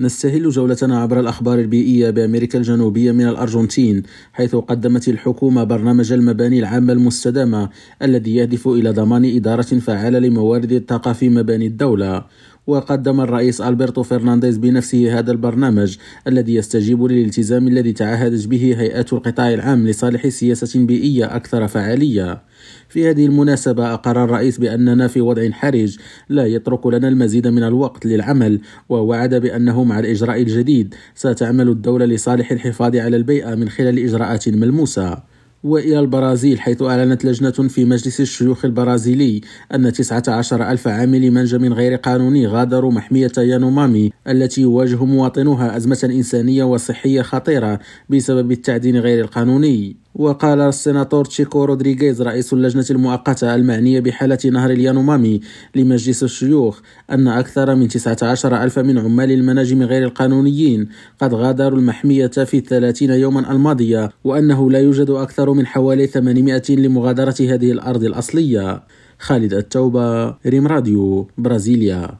نستهل جولتنا عبر الأخبار البيئية بأمريكا الجنوبية من الأرجنتين حيث قدمت الحكومة برنامج المباني العامة المستدامة الذي يهدف إلى ضمان إدارة فعالة لموارد الطاقة في مباني الدولة. وقدم الرئيس ألبرتو فرنانديز بنفسه هذا البرنامج الذي يستجيب للالتزام الذي تعهدت به هيئات القطاع العام لصالح سياسة بيئية أكثر فعالية. في هذه المناسبة أقر الرئيس بأننا في وضع حرج لا يترك لنا المزيد من الوقت للعمل ووعد بأنه مع الإجراء الجديد ستعمل الدولة لصالح الحفاظ على البيئة من خلال إجراءات ملموسة. وإلى البرازيل حيث أعلنت لجنة في مجلس الشيوخ البرازيلي أن 19 ألف عامل منجم غير قانوني غادروا محمية يانومامي التي يواجه مواطنوها أزمة إنسانية وصحية خطيرة بسبب التعدين غير القانوني. وقال السيناتور تشيكو رودريغيز رئيس اللجنة المؤقتة المعنية بحالة نهر اليانومامي لمجلس الشيوخ أن أكثر من 19 ألف من عمال المناجم غير القانونيين قد غادروا المحمية في الثلاثين يوما الماضية وأنه لا يوجد أكثر من حوالي 800 لمغادرة هذه الأرض الأصلية. خالد التوبة ريم راديو برازيليا.